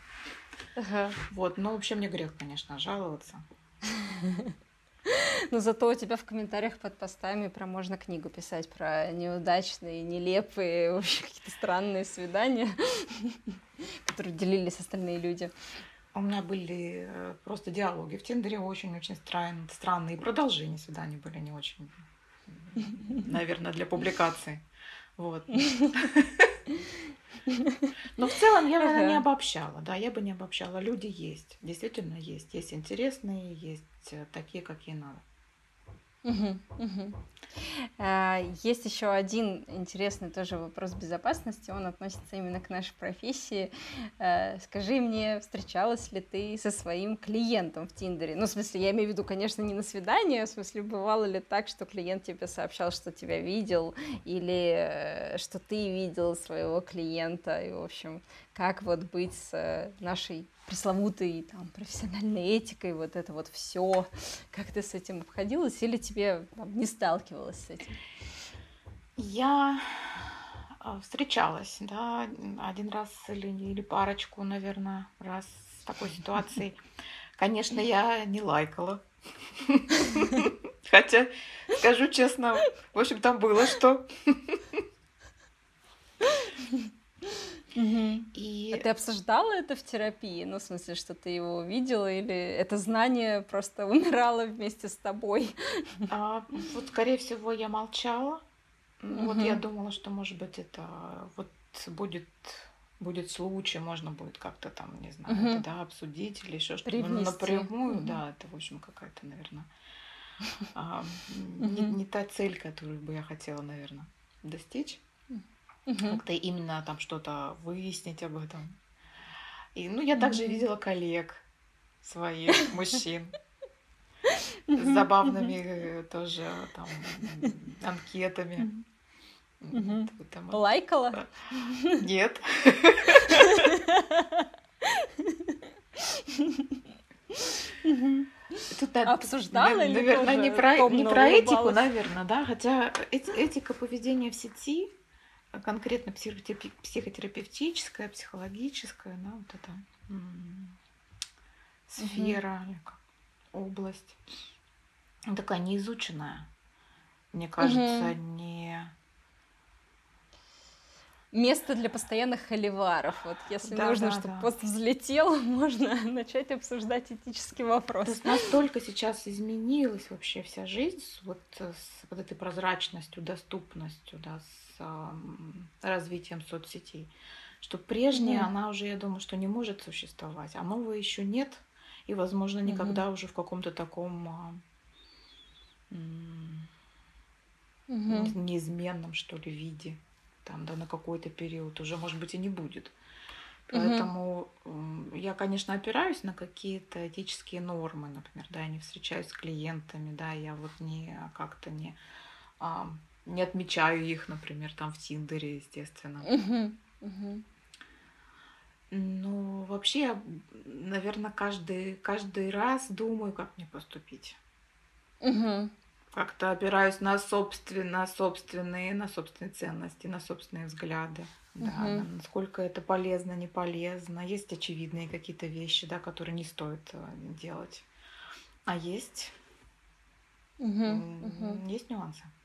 Uh-huh. Вот, но вообще мне грех, конечно, жаловаться. Но зато у тебя в комментариях под постами про можно книгу писать про неудачные, нелепые, вообще какие-то странные свидания, которые делились остальные люди. У меня были э, просто диалоги в Тиндере очень-очень стран, странные. Продолжения свиданий были не очень, наверное, для публикации. Вот. Но в целом я бы не обобщала, да, я бы не обобщала. Люди есть, действительно есть. Есть интересные, есть э, такие, какие надо. Угу. Есть еще один интересный тоже вопрос безопасности, он относится именно к нашей профессии. А, скажи мне, встречалась ли ты со своим клиентом в Тиндере? Ну, в смысле, я имею в виду, конечно, не на свидание, а в смысле, бывало ли так, что клиент тебе сообщал, что тебя видел, или э, что ты видел своего клиента, и, в общем, как вот быть с э, нашей пресловутой там, профессиональной этикой, вот это вот все, как ты с этим обходилась, или тебе там, не сталкивалась с этим? Я а, встречалась, да, один раз или, или парочку, наверное, раз с такой ситуацией. Конечно, я не лайкала. Хотя, скажу честно, в общем, там было что. И... А ты обсуждала это в терапии? Ну, в смысле, что ты его увидела, или это знание просто умирало вместе с тобой? А, вот, скорее всего, я молчала. Угу. Вот я думала, что, может быть, это вот будет будет случай, можно будет как-то там, не знаю, угу. это, да, обсудить или еще что-то. Ну, напрямую, угу. да, это, в общем, какая-то, наверное, а, не, не та цель, которую бы я хотела, наверное, достичь угу. как-то именно там что-то выяснить об этом. И, ну, я также видела коллег своих мужчин с забавными э, тоже там анкетами. Лайкала? Нет. Тут надо, обсуждала наверное, не про, не про этику, наверное, да, хотя этика поведения в сети конкретно психотерапевтическая, психологическая, да, вот эта сфера, угу. как, область, такая неизученная, мне кажется, угу. не место для постоянных холиваров. Вот если да, нужно, да, чтобы да. пост взлетел, можно начать обсуждать этический вопрос. То есть настолько сейчас изменилась вообще вся жизнь вот с вот этой прозрачностью, доступностью, да, с э, развитием соцсетей, что прежняя, mm-hmm. она уже, я думаю, что не может существовать, а новой еще нет, и, возможно, никогда mm-hmm. уже в каком-то таком mm-hmm. неизменном, что ли, виде там, да, на какой-то период уже, может быть, и не будет. Поэтому угу. я, конечно, опираюсь на какие-то этические нормы, например, да, я не встречаюсь с клиентами, да, я вот не как-то не, а, не отмечаю их, например, там в Тиндере, естественно. Угу. Угу. Ну, вообще, я, наверное, каждый, каждый раз думаю, как мне поступить. Угу как-то опираюсь на, собственно, собственные, на собственные ценности, на собственные взгляды. Угу. Да, насколько это полезно, не полезно. Есть очевидные какие-то вещи, да, которые не стоит э, делать. А есть, угу, угу. есть нюансы. Угу.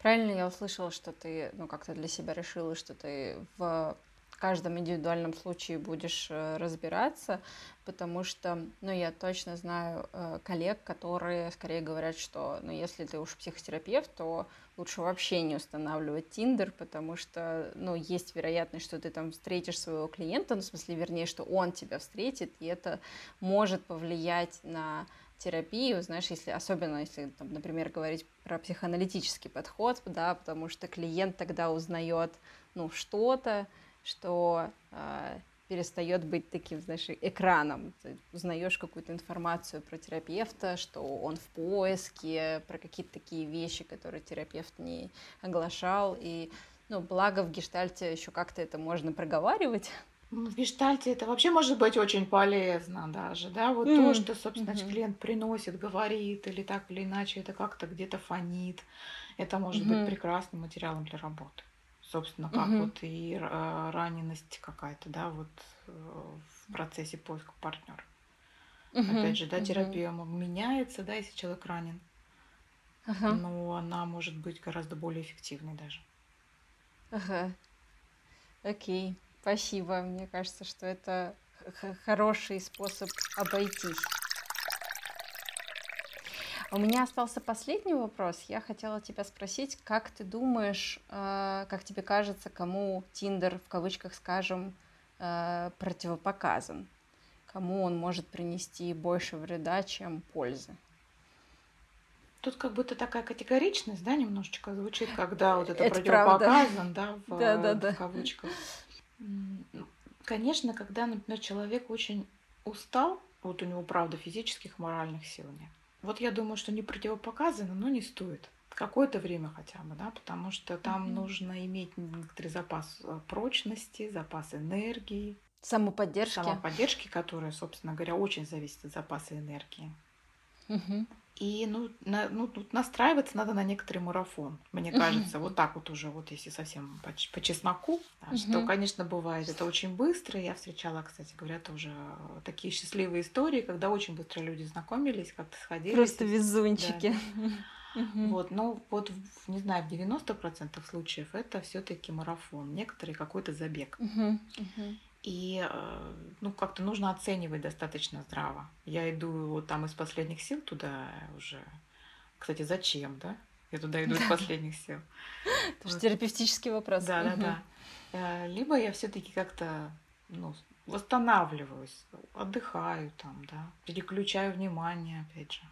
Правильно я услышала, что ты, ну, как-то для себя решила, что ты в каждом индивидуальном случае будешь э, разбираться, потому что, ну, я точно знаю э, коллег, которые скорее говорят, что, ну, если ты уж психотерапевт, то лучше вообще не устанавливать Тиндер, потому что, ну, есть вероятность, что ты там встретишь своего клиента, ну, в смысле, вернее, что он тебя встретит, и это может повлиять на терапию, знаешь, если особенно если, там, например, говорить про психоаналитический подход, да, потому что клиент тогда узнает, ну, что-то, что э, перестает быть таким, знаешь, экраном. Ты узнаешь какую-то информацию про терапевта, что он в поиске, про какие-то такие вещи, которые терапевт не оглашал. И, ну, благо в гештальте еще как-то это можно проговаривать. В гештальте это вообще может быть очень полезно даже, да, вот mm. то, что, собственно, mm-hmm. клиент приносит, говорит, или так или иначе это как-то где-то фонит, это может mm-hmm. быть прекрасным материалом для работы собственно, как угу. вот и а, раненость какая-то, да, вот э, в процессе поиска партнера. Угу. Опять же, да, терапия угу. меняется, да, если человек ранен, ага. но она может быть гораздо более эффективной даже. Ага. Окей, спасибо. Мне кажется, что это хороший способ обойтись. У меня остался последний вопрос. Я хотела тебя спросить, как ты думаешь, э, как тебе кажется, кому Тиндер, в кавычках скажем, э, противопоказан? Кому он может принести больше вреда, чем пользы? Тут как будто такая категоричность, да, немножечко звучит, когда вот это, это противопоказан, да, в, да, да, да. в кавычках. Конечно, когда, например, человек очень устал, вот у него, правда, физических, моральных сил нет, вот я думаю, что не противопоказано, но не стоит. Какое-то время хотя бы, да, потому что там mm-hmm. нужно иметь некоторый запас э, прочности, запас энергии. Самоподдержки. Самоподдержки, которая, собственно говоря, очень зависит от запаса энергии. Угу. И ну, на, ну, тут настраиваться надо на некоторый марафон. Мне кажется, вот так вот уже, вот если совсем по, по чесноку, да, что, конечно, бывает это очень быстро. Я встречала, кстати говоря, тоже такие счастливые истории, когда очень быстро люди знакомились, как-то сходились. Просто везунчики. Да. Вот, но вот, не знаю, в 90% случаев это все-таки марафон, некоторые какой-то забег. И э, ну, как-то нужно оценивать достаточно здраво. Я иду вот там из последних сил туда уже. Кстати, зачем, да? Я туда иду из последних сил. Это же терапевтический вопрос. Да, да, да. Либо я все-таки как-то ну, восстанавливаюсь, отдыхаю там, да, переключаю внимание, опять же,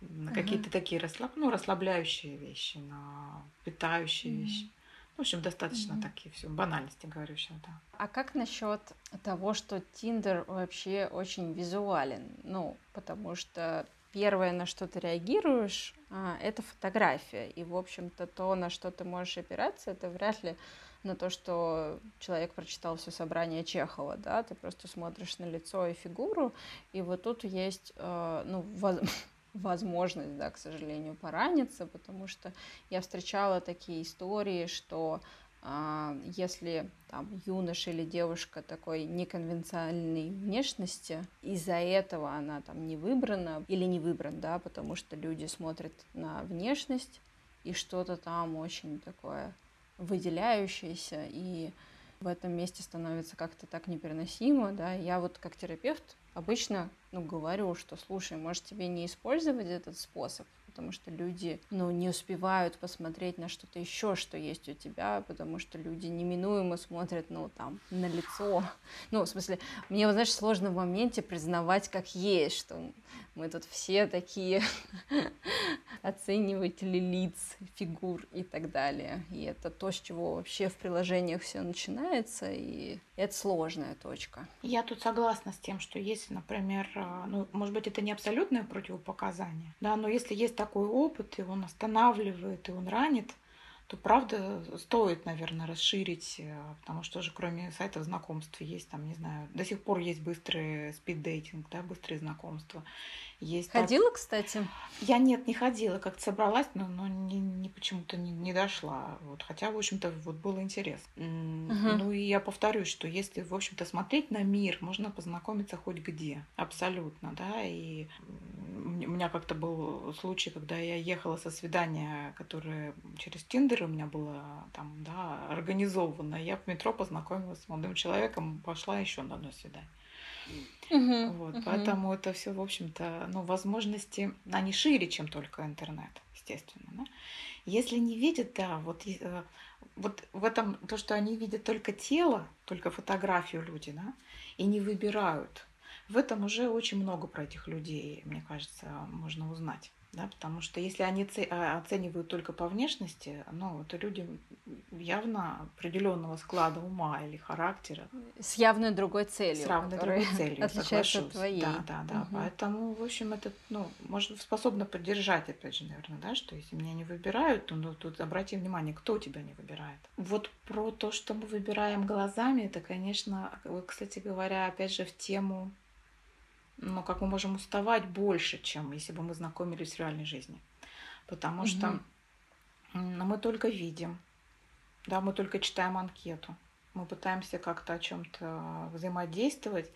на какие-то такие расслаб... ну, расслабляющие вещи, на питающие вещи. В общем, достаточно mm-hmm. такие все банальности говорю сейчас, да. А как насчет того, что Тиндер вообще очень визуален? Ну, потому что первое, на что ты реагируешь, а, это фотография. И, в общем-то, то, на что ты можешь опираться, это вряд ли на то, что человек прочитал все собрание Чехова, да, ты просто смотришь на лицо и фигуру, и вот тут есть, э, ну, возможность, да, к сожалению, пораниться, потому что я встречала такие истории, что а, если там юноша или девушка такой неконвенциональной внешности, из-за этого она там не выбрана или не выбран, да, потому что люди смотрят на внешность и что-то там очень такое выделяющееся, и в этом месте становится как-то так непереносимо, да. Я вот как терапевт обычно, ну, говорю, что, слушай, может тебе не использовать этот способ, потому что люди, ну, не успевают посмотреть на что-то еще, что есть у тебя, потому что люди неминуемо смотрят, ну, там, на лицо. Ну, в смысле, мне, знаешь, сложно в моменте признавать, как есть, что мы тут все такие оцениватели лиц, фигур и так далее. И это то, с чего вообще в приложениях все начинается, и это сложная точка. Я тут согласна с тем, что если, например, а, ну, может быть, это не абсолютное противопоказание, да, но если есть такой опыт, и он останавливает, и он ранит, то правда стоит, наверное, расширить, э, потому что же кроме сайтов знакомств есть там, не знаю, до сих пор есть быстрый спид-дейтинг, да, быстрые знакомства. Есть ходила, так... кстати? Я нет, не ходила, как-то собралась, но, но не, не почему-то не, не дошла. Вот, хотя, в общем-то, вот было интерес. Uh-huh. Ну и я повторюсь, что если, в общем-то, смотреть на мир, можно познакомиться хоть где, абсолютно, да. И у меня как-то был случай, когда я ехала со свидания, которое через Тиндер у меня было там, да, организовано. Я в метро познакомилась с молодым человеком, пошла еще на одно свидание. Угу, вот, угу. Поэтому это все, в общем-то, ну, возможности, они шире, чем только интернет, естественно. Да? Если не видят, да, вот, э, вот в этом то, что они видят только тело, только фотографию люди, да, и не выбирают, в этом уже очень много про этих людей, мне кажется, можно узнать да, потому что если они а, оценивают только по внешности, ну, это люди явно определенного склада ума или характера. С явной другой целью. С равной другой целью, отличается от твоей. Да, да, да. Угу. Поэтому, в общем, это, ну, может, способно поддержать, опять же, наверное, да, что если меня не выбирают, то ну, тут обрати внимание, кто тебя не выбирает. Вот про то, что мы выбираем глазами, это, конечно, кстати говоря, опять же, в тему но как мы можем уставать больше, чем если бы мы знакомились в реальной жизни. Потому угу. что мы только видим, да, мы только читаем анкету, мы пытаемся как-то о чем-то взаимодействовать,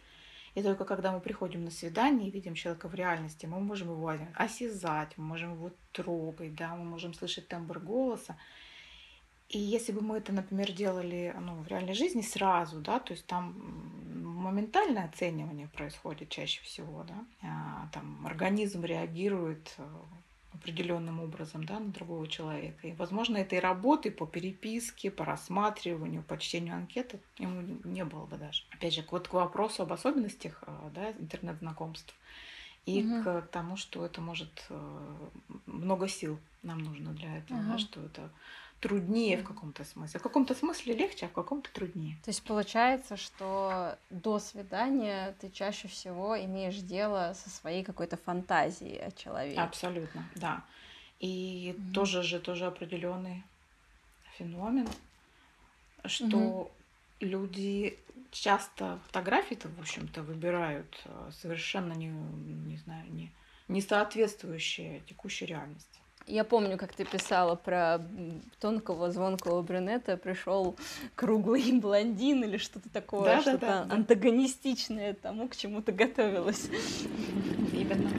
и только когда мы приходим на свидание и видим человека в реальности, мы можем его осязать, мы можем его трогать, да, мы можем слышать тембр голоса. И если бы мы это, например, делали ну, в реальной жизни сразу, да, то есть там моментальное оценивание происходит чаще всего, да, а, там организм реагирует э, определенным образом да, на другого человека. И, возможно, этой работы по переписке, по рассматриванию, по чтению анкеты ему не было бы даже. Опять же, вот к вопросу об особенностях э, да, интернет-знакомств и угу. к тому, что это может э, много сил нам нужно для этого, угу. да, что это труднее в каком-то смысле. В каком-то смысле легче, а в каком-то труднее. То есть получается, что до свидания ты чаще всего имеешь дело со своей какой-то фантазией о человеке. Абсолютно, да. И mm-hmm. тоже же тоже определенный феномен, что mm-hmm. люди часто фотографии-то, в общем-то, выбирают э, совершенно не, не знаю, не, не соответствующие текущей реальности. Я помню, как ты писала про тонкого, звонкого брюнета, пришел круглый блондин или что-то такое, да, что-то да, да, антагонистичное тому, к чему ты готовилась. Именно.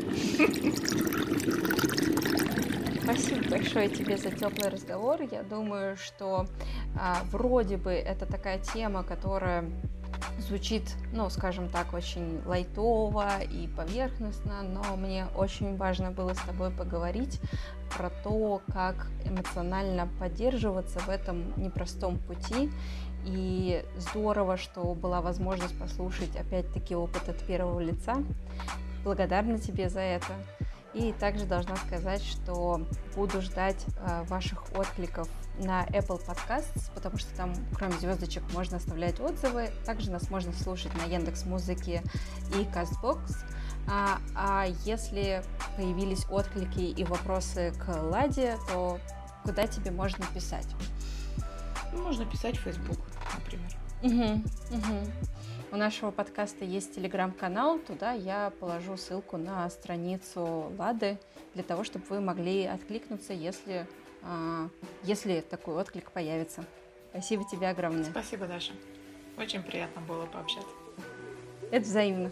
Спасибо большое тебе за теплый разговор. Я думаю, что а, вроде бы это такая тема, которая звучит, ну, скажем так, очень лайтово и поверхностно, но мне очень важно было с тобой поговорить про то, как эмоционально поддерживаться в этом непростом пути. И здорово, что была возможность послушать опять-таки опыт от первого лица. Благодарна тебе за это. И также должна сказать, что буду ждать э, ваших откликов на Apple Podcasts, потому что там, кроме звездочек, можно оставлять отзывы. Также нас можно слушать на Яндекс Музыке и Castbox. А, а если появились отклики и вопросы к Ладе, то куда тебе можно писать? Ну, можно писать в Facebook, например. Угу, угу. У нашего подкаста есть телеграм-канал, туда я положу ссылку на страницу Лады для того, чтобы вы могли откликнуться, если, если такой отклик появится. Спасибо тебе огромное. Спасибо, Даша. Очень приятно было пообщаться. Это взаимно.